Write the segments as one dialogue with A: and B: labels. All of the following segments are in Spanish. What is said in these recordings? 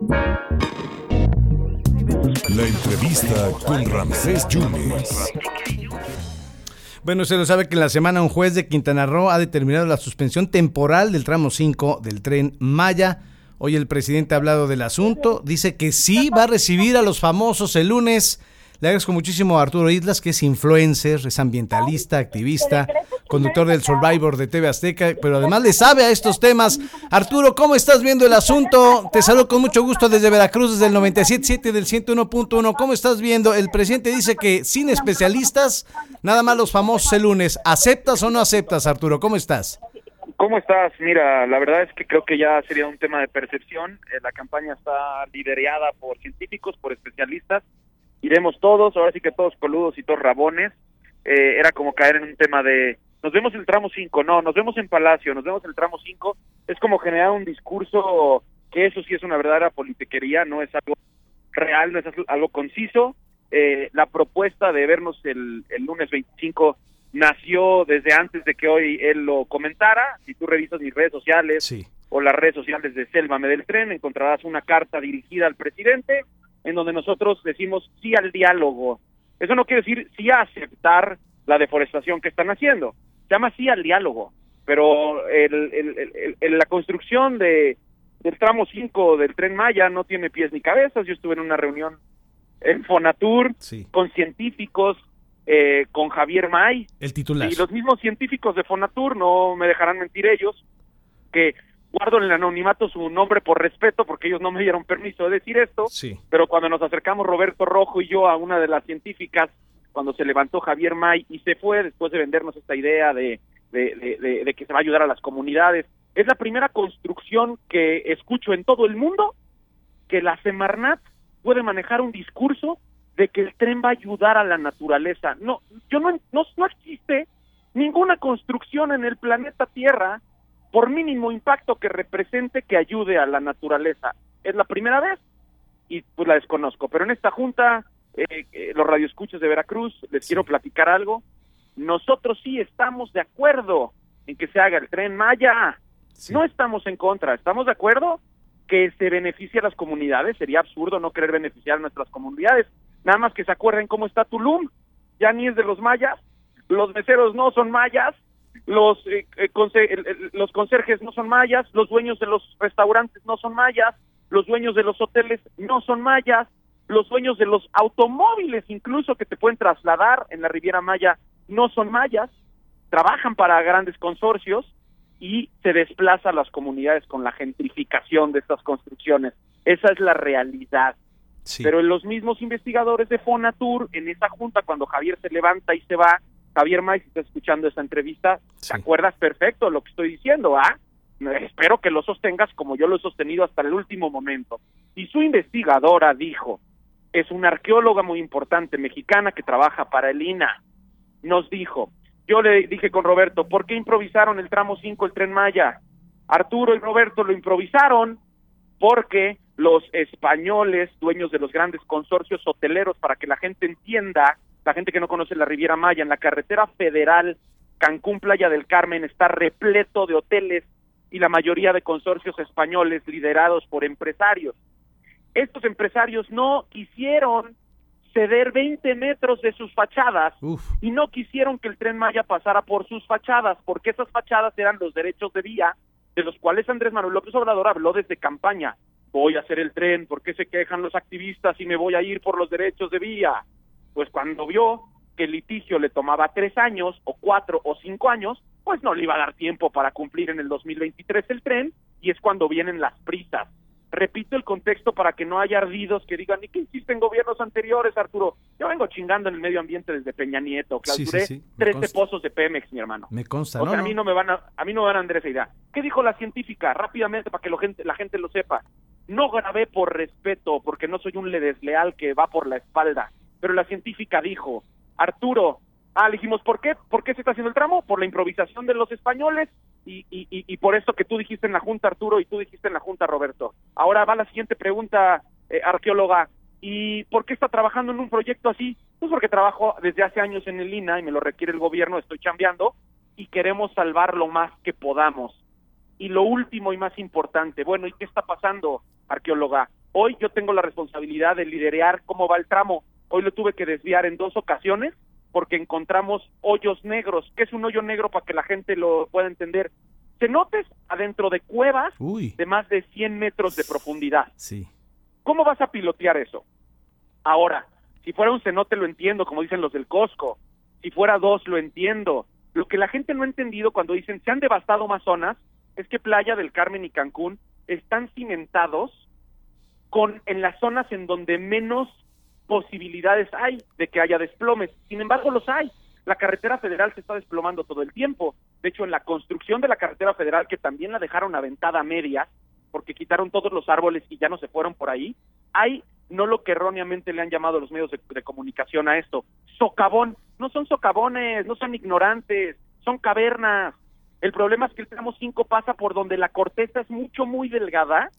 A: La entrevista con Ramsés Yunes.
B: Bueno, se lo sabe que en la semana un juez de Quintana Roo ha determinado la suspensión temporal del tramo 5 del tren Maya. Hoy el presidente ha hablado del asunto, dice que sí va a recibir a los famosos el lunes. Le agradezco muchísimo a Arturo Islas, que es influencer, es ambientalista, activista, conductor del Survivor de TV Azteca, pero además le sabe a estos temas. Arturo, ¿cómo estás viendo el asunto? Te saludo con mucho gusto desde Veracruz, desde el 97.7 del 101.1. ¿Cómo estás viendo? El presidente dice que sin especialistas, nada más los famosos el lunes. ¿Aceptas o no aceptas, Arturo? ¿Cómo estás?
C: ¿Cómo estás? Mira, la verdad es que creo que ya sería un tema de percepción. Eh, la campaña está liderada por científicos, por especialistas. Iremos todos, ahora sí que todos coludos y todos rabones. Eh, era como caer en un tema de nos vemos en el tramo 5, no, nos vemos en Palacio, nos vemos en el tramo 5, es como generar un discurso que eso sí es una verdadera politiquería, no es algo real, no es algo conciso. Eh, la propuesta de vernos el, el lunes 25 nació desde antes de que hoy él lo comentara. Si tú revisas mis redes sociales o las redes sociales de Selva del Tren, encontrarás una carta dirigida al presidente en donde nosotros decimos sí al diálogo. Eso no quiere decir sí a aceptar la deforestación que están haciendo llama así al diálogo, pero el, la construcción de del tramo 5 del tren Maya no tiene pies ni cabezas. Yo estuve en una reunión en Fonatur con científicos, eh, con Javier May.
B: El titular.
C: Y los mismos científicos de Fonatur, no me dejarán mentir ellos, que guardo en el anonimato su nombre por respeto, porque ellos no me dieron permiso de decir esto,
B: sí.
C: pero cuando nos acercamos Roberto Rojo y yo a una de las científicas cuando se levantó Javier May y se fue después de vendernos esta idea de, de, que se va a ayudar a las comunidades. Es la primera construcción que escucho en todo el mundo que la Semarnat puede manejar un discurso de que el tren va a ayudar a la naturaleza. No, yo no, no, no existe ninguna construcción en el planeta Tierra, por mínimo impacto que represente, que ayude a la naturaleza. Es la primera vez y pues la desconozco. Pero en esta junta eh, eh, los radioescuchos de Veracruz, les quiero platicar algo. Nosotros sí estamos de acuerdo en que se haga el tren Maya. No estamos en contra, estamos de acuerdo que se beneficie a las comunidades. Sería absurdo no querer beneficiar a nuestras comunidades. Nada más que se acuerden cómo está Tulum. Ya ni es de los mayas. Los meseros no son mayas. Los, eh, los conserjes no son mayas. Los dueños de los restaurantes no son mayas. Los dueños de los hoteles no son mayas los dueños de los automóviles incluso que te pueden trasladar en la Riviera Maya no son mayas, trabajan para grandes consorcios y se desplaza a las comunidades con la gentrificación de estas construcciones. Esa es la realidad. Pero los mismos investigadores de Fonatur, en esa junta, cuando Javier se levanta y se va, Javier May, si está escuchando esta entrevista, ¿te acuerdas perfecto de lo que estoy diciendo? ¿ah? Espero que lo sostengas como yo lo he sostenido hasta el último momento. Y su investigadora dijo es una arqueóloga muy importante mexicana que trabaja para el INA. Nos dijo, yo le dije con Roberto, ¿por qué improvisaron el tramo 5, el tren Maya? Arturo y Roberto lo improvisaron porque los españoles, dueños de los grandes consorcios hoteleros, para que la gente entienda, la gente que no conoce la Riviera Maya, en la carretera federal Cancún Playa del Carmen está repleto de hoteles y la mayoría de consorcios españoles liderados por empresarios estos empresarios no quisieron ceder 20 metros de sus fachadas y no quisieron que el tren Maya pasara por sus fachadas, porque esas fachadas eran los derechos de vía de los cuales Andrés Manuel López Obrador habló desde campaña. Voy a hacer el tren, ¿por qué se quejan los activistas y me voy a ir por los derechos de vía? Pues cuando vio que el litigio le tomaba tres años, o cuatro, o cinco años, pues no le iba a dar tiempo para cumplir en el 2023 el tren, y es cuando vienen las prisas repito el contexto para que no haya ardidos que digan, ¿y qué hiciste en gobiernos anteriores, Arturo? Yo vengo chingando en el medio ambiente desde Peña Nieto, clausuré 13 pozos de Pemex, mi hermano.
B: Me consta,
C: o sea, a mí no me van a, a mí no me van a andar esa idea. ¿Qué dijo la científica? Rápidamente, para que la gente, la gente lo sepa. No grabé por respeto, porque no soy un desleal que va por la espalda, pero la científica dijo, Arturo, ah, le dijimos, ¿por qué? ¿Por qué se está haciendo el tramo? Por la improvisación de los españoles y, y, por esto que tú dijiste en la Junta, Arturo, y tú dijiste en la Junta, Roberto. Ahora va la siguiente pregunta, eh, arqueóloga. ¿Y por qué está trabajando en un proyecto así? Pues porque trabajo desde hace años en el INA y me lo requiere el gobierno, estoy chambeando y queremos salvar lo más que podamos. Y lo último y más importante, bueno, ¿y qué está pasando, arqueóloga? Hoy yo tengo la responsabilidad de liderar cómo va el tramo. Hoy lo tuve que desviar en dos ocasiones porque encontramos hoyos negros. ¿Qué es un hoyo negro para que la gente lo pueda entender? Cenotes adentro de cuevas
B: Uy.
C: de más de 100 metros de profundidad.
B: Sí.
C: ¿Cómo vas a pilotear eso? Ahora, si fuera un cenote lo entiendo, como dicen los del Costco. Si fuera dos lo entiendo. Lo que la gente no ha entendido cuando dicen se han devastado más zonas es que Playa del Carmen y Cancún están cimentados con en las zonas en donde menos posibilidades hay de que haya desplomes. Sin embargo, los hay. La carretera federal se está desplomando todo el tiempo. De hecho, en la construcción de la carretera federal, que también la dejaron aventada a media, porque quitaron todos los árboles y ya no se fueron por ahí, hay no lo que erróneamente le han llamado los medios de, de comunicación a esto, socavón. No son socavones, no son ignorantes, son cavernas. El problema es que el tramo 5 pasa por donde la corteza es mucho, muy delgada,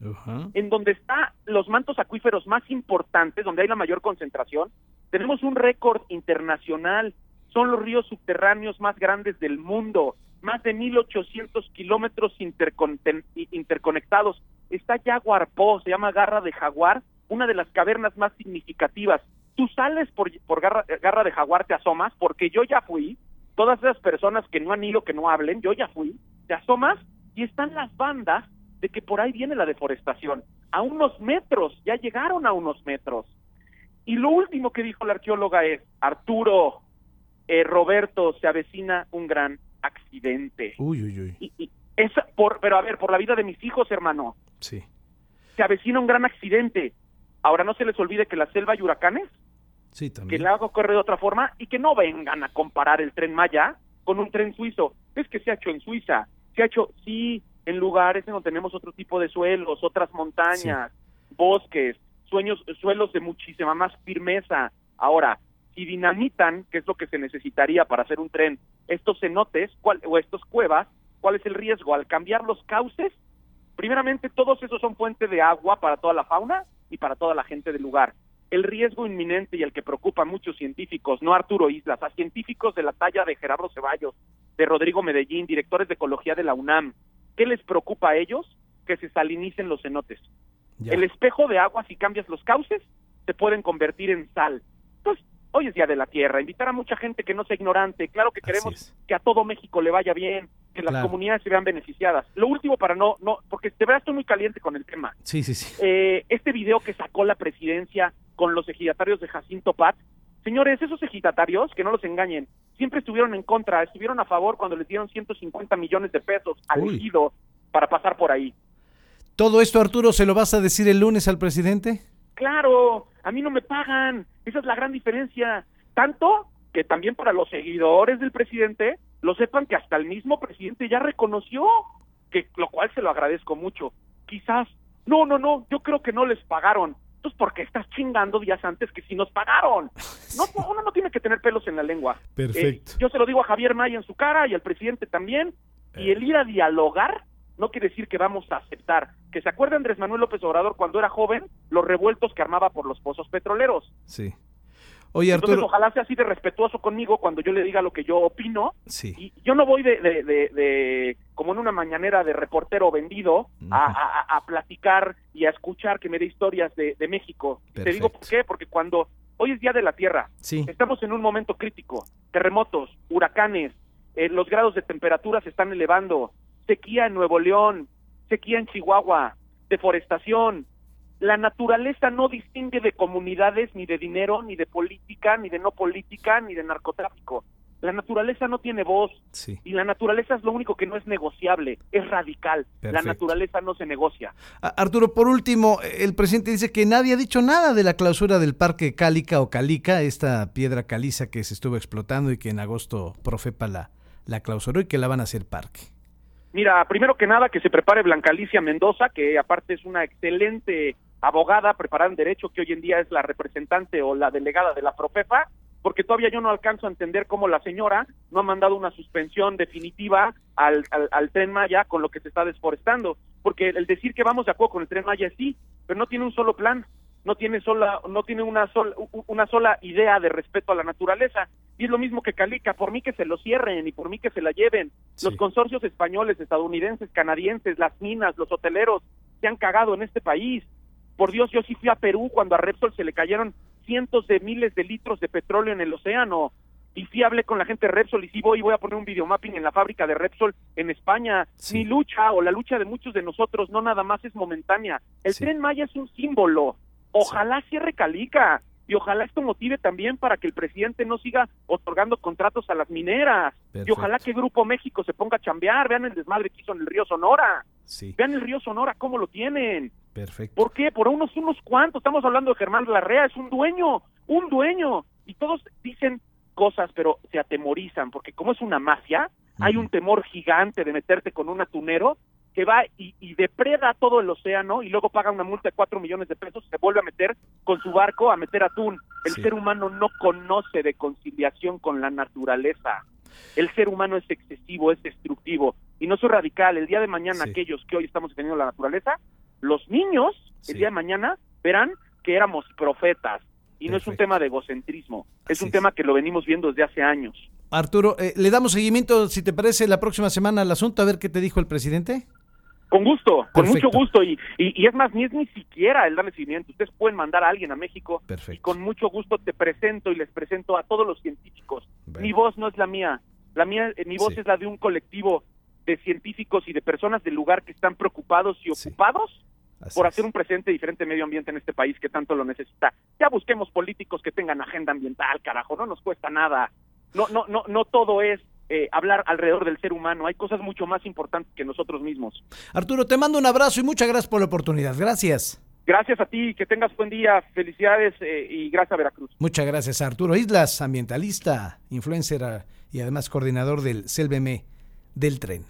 C: en donde están los mantos acuíferos más importantes, donde hay la mayor concentración. Tenemos un récord internacional. Son los ríos subterráneos más grandes del mundo. Más de 1.800 kilómetros interconectados. Está Jaguar Po, se llama Garra de Jaguar, una de las cavernas más significativas. Tú sales por, por Garra, Garra de Jaguar, te asomas, porque yo ya fui, todas esas personas que no han ido, que no hablen, yo ya fui, te asomas y están las bandas de que por ahí viene la deforestación. A unos metros, ya llegaron a unos metros. Y lo último que dijo la arqueóloga es, Arturo, eh, Roberto, se avecina un gran accidente.
B: Uy, uy, uy.
C: Y, y esa, por, pero a ver, por la vida de mis hijos, hermano,
B: Sí.
C: se avecina un gran accidente. Ahora no se les olvide que la selva hay huracanes,
B: Sí,
C: que
B: también.
C: el agua corre de otra forma y que no vengan a comparar el tren Maya con un tren suizo. Es que se ha hecho en Suiza, se ha hecho, sí, en lugares en donde tenemos otro tipo de suelos, otras montañas, bosques, sueños, suelos de muchísima más firmeza. Ahora, si dinamitan, que es lo que se necesitaría para hacer un tren, estos cenotes cuál, o estos cuevas, ¿cuál es el riesgo? Al cambiar los cauces, primeramente todos esos son fuente de agua para toda la fauna y para toda la gente del lugar. El riesgo inminente y el que preocupa a muchos científicos, no a Arturo Islas, a científicos de la talla de Gerardo Ceballos, de Rodrigo Medellín, directores de ecología de la UNAM, ¿qué les preocupa a ellos? Que se salinicen los cenotes.
B: Ya.
C: El espejo de agua, si cambias los cauces, se pueden convertir en sal. Entonces, hoy es Día de la Tierra, invitar a mucha gente que no sea ignorante. Claro que
B: Así
C: queremos
B: es.
C: que a todo México le vaya bien, que las
B: Claro.
C: comunidades se vean beneficiadas. Lo último para no, no, porque de verdad estoy muy caliente con el tema.
B: Sí, sí, sí.
C: Eh, este video que sacó la presidencia con los ejidatarios de Jacinto Pat, señores, esos ejidatarios, que no los engañen, siempre estuvieron en contra, estuvieron a favor cuando les dieron 150 millones de pesos al
B: Uy.
C: ejido para pasar por ahí.
B: ¿Todo esto, Arturo, se lo vas a decir el lunes al presidente?
C: Claro, a mí no me pagan. Esa es la gran diferencia. Tanto que también para los seguidores del presidente lo sepan que hasta el mismo presidente ya reconoció, que lo cual se lo agradezco mucho. Quizás, no, no, no, yo creo que no les pagaron. Entonces, ¿por qué estás chingando días antes que sí nos pagaron? No, uno no tiene que tener pelos en la lengua.
B: Perfecto.
C: Eh, yo se lo digo a Javier May en su cara y al presidente también. Y
B: Eh.
C: el ir a dialogar no quiere decir que vamos a aceptar. Que se acuerde Andrés Manuel López Obrador cuando era joven, los revueltos que armaba por los pozos petroleros.
B: Sí. Oye,
C: Entonces,
B: Arturo.
C: ojalá sea así de respetuoso conmigo cuando yo le diga lo que yo opino.
B: Sí.
C: Y yo no voy de, de, de- de- como en una mañanera de reportero vendido a, a- a- a platicar y a escuchar que me dé historias de, de México. Te digo por qué, porque cuando hoy es Día de la Tierra,
B: Sí.
C: estamos en un momento crítico, terremotos, huracanes, eh, los grados de temperatura se están elevando, sequía en Nuevo León, sequía en Chihuahua, deforestación. La naturaleza no distingue de comunidades, ni de dinero, ni de política, ni de no política, ni de narcotráfico. La naturaleza no tiene voz
B: Sí.
C: y la naturaleza es lo único que no es negociable, es radical. La naturaleza no se negocia.
B: Arturo, por último, el presidente dice que nadie ha dicho nada de la clausura del parque Cálica o Calica, esta piedra caliza que se estuvo explotando y que en agosto Profepa la, la clausuró y que la van a hacer parque.
C: Mira, primero que nada que se prepare Blanca Alicia Mendoza, que aparte es una excelente abogada preparada en derecho, que hoy en día es la representante o la delegada de la Profepa, porque todavía yo no alcanzo a entender cómo la señora no ha mandado una suspensión definitiva al, al, al tren Maya con lo que se está desforestando, porque el decir que vamos de acuerdo con el tren Maya sí, pero no tiene un solo plan, no tiene sola, no tiene una sola, una sola idea de respeto a la naturaleza, y es lo mismo que Calica, por mí que se lo cierren y por mí que se la lleven,
B: Sí.
C: los consorcios españoles, estadounidenses, canadienses, las minas, los hoteleros, se han cagado en este país. Por Dios, yo sí fui a Perú cuando a Repsol se le cayeron cientos de miles de litros de petróleo en el océano. Y sí hablé con la gente de Repsol y sí voy voy a poner un videomapping en la fábrica de Repsol en España.
B: Sí.
C: Mi lucha o la lucha de muchos de nosotros no nada más es momentánea. El
B: Sí.
C: tren Maya es un símbolo. Ojalá cierre Calica y ojalá esto motive también para que el presidente no siga otorgando contratos a las mineras. Y ojalá que Grupo México se ponga a chambear. Vean el desmadre que hizo en el río Sonora.
B: Sí,
C: Vean el río Sonora cómo lo tienen.
B: Perfecto.
C: ¿Por qué? Por unos unos cuantos. Estamos hablando de Germán Larrea, es un dueño, un dueño. Y todos dicen cosas, pero se atemorizan, porque como es una mafia, hay un temor gigante de meterte con un atunero que va y, y depreda todo el océano y luego paga una multa de cuatro millones de pesos y se vuelve a meter con su barco a meter atún. El
B: Sí.
C: ser humano no conoce de conciliación con la naturaleza. El ser humano es excesivo, es destructivo. Y no soy radical. El día de mañana,
B: Sí.
C: aquellos que hoy estamos defendiendo la naturaleza, los niños,
B: Sí.
C: el día de mañana, verán que éramos profetas. Y no es un tema de egocentrismo. Es
B: Así
C: un
B: es.
C: tema que lo venimos viendo desde hace años.
B: Arturo, eh, le damos seguimiento, si te parece, la próxima semana al asunto, a ver qué te dijo el presidente.
C: Con gusto, con mucho gusto. Y, y, y es más, ni es ni siquiera el darle seguimiento. Ustedes pueden mandar a alguien a México y
B: Perfecto.
C: con mucho gusto te presento y les presento a todos los científicos.
B: Bueno.
C: Mi voz no es la mía. La mía, eh, mi voz
B: Sí.
C: es la de un colectivo de científicos y de personas del lugar que están preocupados y ocupados por hacer un presente diferente medio ambiente en este país que tanto lo necesita. Ya busquemos políticos que tengan agenda ambiental, carajo, no nos cuesta nada. No, no, no, no todo es eh, hablar alrededor del ser humano. Hay cosas mucho más importantes que nosotros mismos.
B: Arturo, te mando un abrazo y muchas gracias por la oportunidad. Gracias.
C: Gracias a ti, que tengas buen día, felicidades eh, y gracias a Veracruz.
B: Muchas gracias, Arturo Islas, ambientalista, influencer ah, y además coordinador del CELBM del tren.